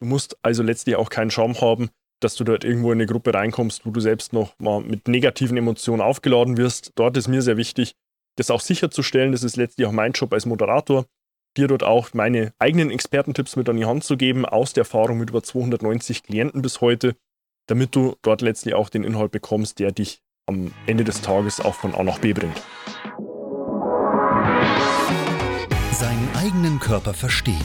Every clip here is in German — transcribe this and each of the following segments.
Du musst also letztlich auch keinen Schaum haben, dass du dort irgendwo in eine Gruppe reinkommst, wo du selbst noch mal mit negativen Emotionen aufgeladen wirst. Dort ist mir sehr wichtig, das auch sicherzustellen. Das ist letztlich auch mein Job als Moderator, dir dort auch meine eigenen Expertentipps mit an die Hand zu geben, aus der Erfahrung mit über 290 Klienten bis heute, damit du dort letztlich auch den Inhalt bekommst, der dich am Ende des Tages auch von A nach B bringt. Seinen eigenen Körper verstehen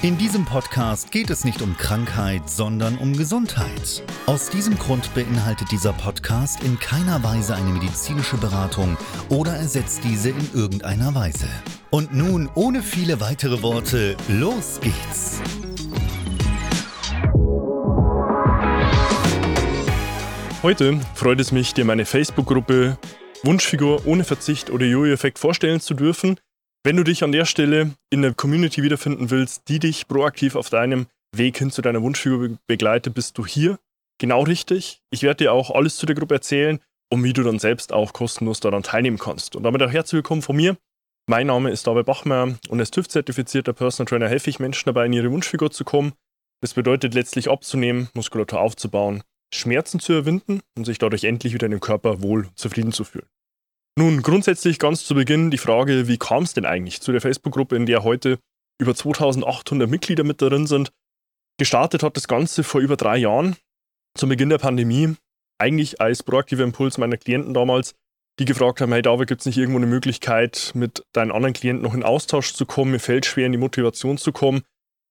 In diesem Podcast geht es nicht um Krankheit, sondern um Gesundheit. Aus diesem Grund beinhaltet dieser Podcast in keiner Weise eine medizinische Beratung oder ersetzt diese in irgendeiner Weise. Und nun, ohne viele weitere Worte, los geht's! Heute freut es mich, dir meine Facebook-Gruppe Wunschfigur ohne Verzicht oder Jojo-Effekt vorstellen zu dürfen. Wenn du dich an der Stelle in der Community wiederfinden willst, die dich proaktiv auf deinem Weg hin zu deiner Wunschfigur begleitet, bist du hier genau richtig. Ich werde dir auch alles zu der Gruppe erzählen und wie du dann selbst auch kostenlos daran teilnehmen kannst. Und damit auch herzlich willkommen von mir. Mein Name ist David Bachmeier und als TÜV-zertifizierter Personal Trainer helfe ich Menschen dabei, in ihre Wunschfigur zu kommen. Das bedeutet letztlich abzunehmen, Muskulatur aufzubauen, Schmerzen zu überwinden und sich dadurch endlich wieder in dem Körper wohl zufrieden zu fühlen. Nun, grundsätzlich ganz zu Beginn die Frage, wie kam es denn eigentlich zu der Facebook-Gruppe, in der heute über 2800 Mitglieder mit darin sind? Gestartet hat das Ganze vor über drei Jahren, zum Beginn der Pandemie, eigentlich als proaktiver Impuls meiner Klienten damals, die gefragt haben, hey David, gibt es nicht irgendwo eine Möglichkeit, mit deinen anderen Klienten noch in Austausch zu kommen? Mir fällt schwer, in die Motivation zu kommen.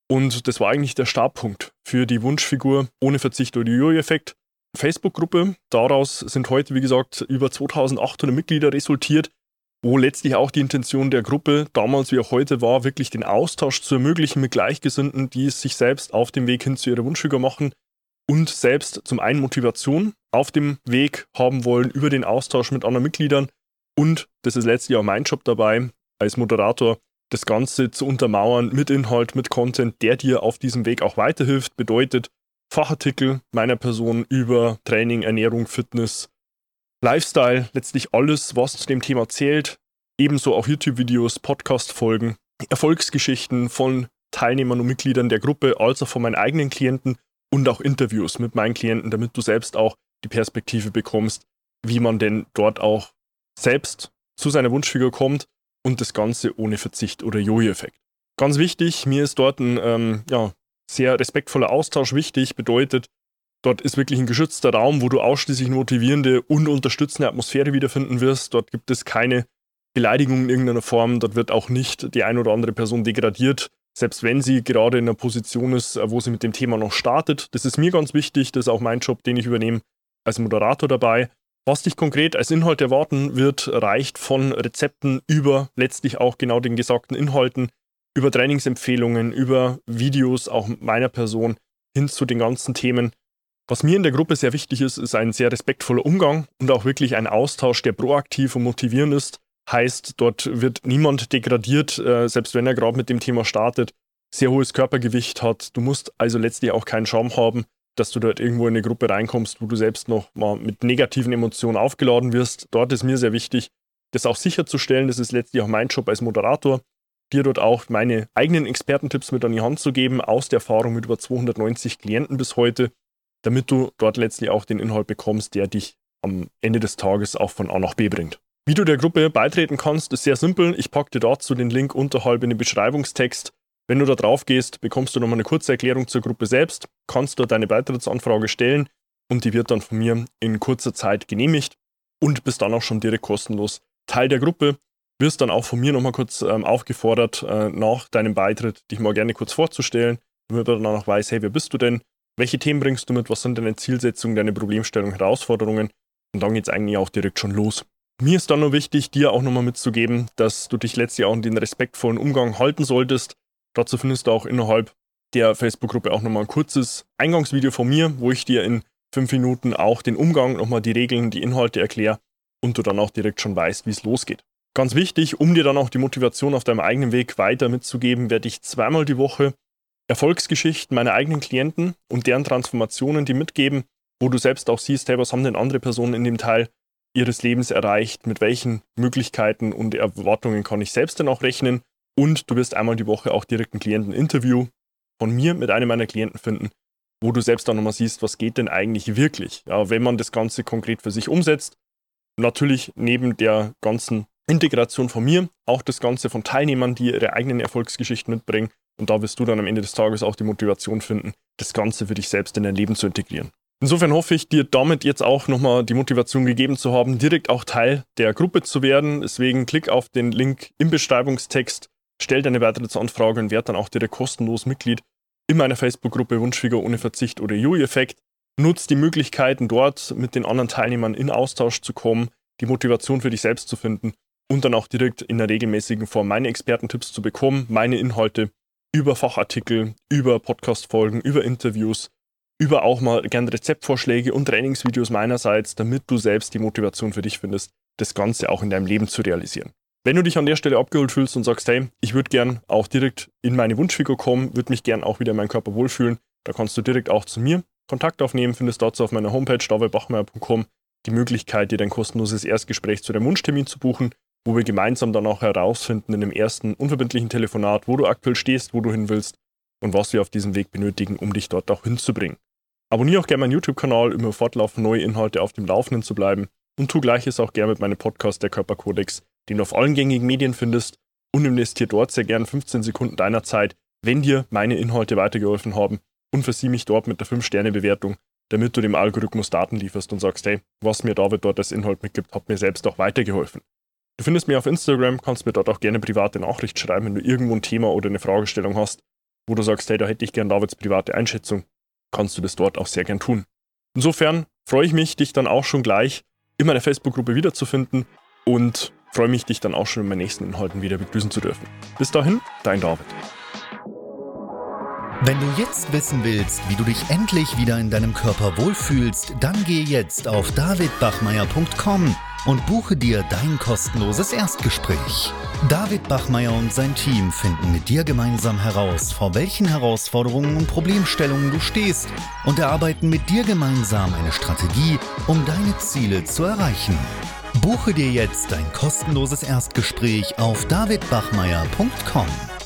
Und das war eigentlich der Startpunkt für die Wunschfigur ohne Verzicht oder Jojo-Effekt. Facebook-Gruppe. Daraus sind heute, wie gesagt, über 2800 Mitglieder resultiert, wo letztlich auch die Intention der Gruppe damals wie auch heute war, wirklich den Austausch zu ermöglichen mit Gleichgesinnten, die es sich selbst auf dem Weg hin zu ihrer Wunschfigur machen und selbst zum einen Motivation auf dem Weg haben wollen über den Austausch mit anderen Mitgliedern und, das ist letztlich auch mein Job dabei, als Moderator, das Ganze zu untermauern mit Inhalt, mit Content, der dir auf diesem Weg auch weiterhilft, bedeutet, Fachartikel meiner Person über Training, Ernährung, Fitness, Lifestyle, letztlich alles, was zu dem Thema zählt. Ebenso auch YouTube-Videos, Podcast-Folgen, Erfolgsgeschichten von Teilnehmern und Mitgliedern der Gruppe, als auch von meinen eigenen Klienten und auch Interviews mit meinen Klienten, damit du selbst auch die Perspektive bekommst, wie man denn dort auch selbst zu seiner Wunschfigur kommt und das Ganze ohne Verzicht oder Jojo-Effekt. Ganz wichtig, mir ist dort ein ähm, ja, sehr respektvoller Austausch wichtig, bedeutet, dort ist wirklich ein geschützter Raum, wo du ausschließlich motivierende und unterstützende Atmosphäre wiederfinden wirst. Dort gibt es keine Beleidigungen in irgendeiner Form, dort wird auch nicht die eine oder andere Person degradiert, selbst wenn sie gerade in einer Position ist, wo sie mit dem Thema noch startet. Das ist mir ganz wichtig, das ist auch mein Job, den ich übernehme als Moderator dabei. Was dich konkret als Inhalt erwarten wird, reicht von Rezepten über letztlich auch genau den gesagten Inhalten über Trainingsempfehlungen, über Videos auch meiner Person hin zu den ganzen Themen. Was mir in der Gruppe sehr wichtig ist, ist ein sehr respektvoller Umgang und auch wirklich ein Austausch, der proaktiv und motivierend ist. Heißt, dort wird niemand degradiert, äh, selbst wenn er gerade mit dem Thema startet, sehr hohes Körpergewicht hat. Du musst also letztlich auch keinen Schaum haben, dass du dort irgendwo in eine Gruppe reinkommst, wo du selbst noch mal mit negativen Emotionen aufgeladen wirst. Dort ist mir sehr wichtig, das auch sicherzustellen. Das ist letztlich auch mein Job als Moderator, dir dort auch meine eigenen Expertentipps mit an die Hand zu geben, aus der Erfahrung mit über 290 Klienten bis heute, damit du dort letztlich auch den Inhalt bekommst, der dich am Ende des Tages auch von A nach B bringt. Wie du der Gruppe beitreten kannst, ist sehr simpel. Ich packe dir dazu den Link unterhalb in den Beschreibungstext. Wenn du da drauf gehst, bekommst du nochmal eine kurze Erklärung zur Gruppe selbst, kannst dort deine Beitrittsanfrage stellen und die wird dann von mir in kurzer Zeit genehmigt und bist dann auch schon direkt kostenlos Teil der Gruppe. Wirst dann auch von mir nochmal kurz ähm, aufgefordert, äh, nach deinem Beitritt dich mal gerne kurz vorzustellen, damit man dann auch weiß, hey, wer bist du denn? Welche Themen bringst du mit? Was sind deine Zielsetzungen, deine Problemstellungen, Herausforderungen? Und dann geht es eigentlich auch direkt schon los. Mir ist dann nur wichtig, dir auch nochmal mitzugeben, dass du dich letztlich auch in den respektvollen Umgang halten solltest. Dazu findest du auch innerhalb der Facebook-Gruppe auch nochmal ein kurzes Eingangsvideo von mir, wo ich dir in fünf Minuten auch den Umgang, nochmal die Regeln, die Inhalte erkläre und du dann auch direkt schon weißt, wie es losgeht. Ganz wichtig, um dir dann auch die Motivation auf deinem eigenen Weg weiter mitzugeben, werde ich zweimal die Woche Erfolgsgeschichten meiner eigenen Klienten und deren Transformationen, die mitgeben, wo du selbst auch siehst, hey, was haben denn andere Personen in dem Teil ihres Lebens erreicht, mit welchen Möglichkeiten und Erwartungen kann ich selbst denn auch rechnen und du wirst einmal die Woche auch direkt ein Klienteninterview von mir mit einem meiner Klienten finden, wo du selbst dann nochmal siehst, was geht denn eigentlich wirklich, ja, wenn man das Ganze konkret für sich umsetzt. Natürlich neben der ganzen Integration von mir, auch das Ganze von Teilnehmern, die ihre eigenen Erfolgsgeschichten mitbringen. Und da wirst du dann am Ende des Tages auch die Motivation finden, das Ganze für dich selbst in dein Leben zu integrieren. Insofern hoffe ich, dir damit jetzt auch nochmal die Motivation gegeben zu haben, direkt auch Teil der Gruppe zu werden. Deswegen klick auf den Link im Beschreibungstext, stell deine Beitrittsanfrage und werd dann auch direkt kostenlos Mitglied in meiner Facebook-Gruppe Wunschfigur ohne Verzicht oder Jojo-Effekt. Nutz die Möglichkeiten dort mit den anderen Teilnehmern in Austausch zu kommen, die Motivation für dich selbst zu finden und dann auch direkt in der regelmäßigen Form meine Expertentipps zu bekommen, meine Inhalte über Fachartikel, über Podcast-Folgen, über Interviews, über auch mal gerne Rezeptvorschläge und Trainingsvideos meinerseits, damit du selbst die Motivation für dich findest, das Ganze auch in deinem Leben zu realisieren. Wenn du dich an der Stelle abgeholt fühlst und sagst, hey, ich würde gern auch direkt in meine Wunschfigur kommen, würde mich gern auch wieder in meinem Körper wohlfühlen, da kannst du direkt auch zu mir Kontakt aufnehmen, findest dazu auf meiner Homepage davidbachmeier.com die Möglichkeit, dir dein kostenloses Erstgespräch zu deinem Wunschtermin zu buchen, wo wir gemeinsam dann auch herausfinden in dem ersten unverbindlichen Telefonat, wo du aktuell stehst, wo du hin willst und was wir auf diesem Weg benötigen, um dich dort auch hinzubringen. Abonniere auch gerne meinen YouTube-Kanal, um fortlaufend neue Inhalte auf dem Laufenden zu bleiben und tu gleiches auch gerne mit meinem Podcast Der Körperkodex, den du auf allen gängigen Medien findest und investiere dort sehr gerne 15 Sekunden deiner Zeit, wenn dir meine Inhalte weitergeholfen haben und versieh mich dort mit der 5-Sterne-Bewertung, damit du dem Algorithmus Daten lieferst und sagst, hey, was mir David dort als Inhalt mitgibt, hat mir selbst auch weitergeholfen. Du findest mich auf Instagram, kannst mir dort auch gerne private Nachricht schreiben, wenn du irgendwo ein Thema oder eine Fragestellung hast, wo du sagst, hey, da hätte ich gern Davids private Einschätzung, kannst du das dort auch sehr gern tun. Insofern freue ich mich, dich dann auch schon gleich in meiner Facebook-Gruppe wiederzufinden und freue mich, dich dann auch schon in meinen nächsten Inhalten wieder begrüßen zu dürfen. Bis dahin, dein David. Wenn du jetzt wissen willst, wie du dich endlich wieder in deinem Körper wohlfühlst, dann geh jetzt auf davidbachmeier.com und buche dir dein kostenloses Erstgespräch. David Bachmeier und sein Team finden mit dir gemeinsam heraus, vor welchen Herausforderungen und Problemstellungen du stehst und erarbeiten mit dir gemeinsam eine Strategie, um deine Ziele zu erreichen. Buche dir jetzt dein kostenloses Erstgespräch auf davidbachmeier.com.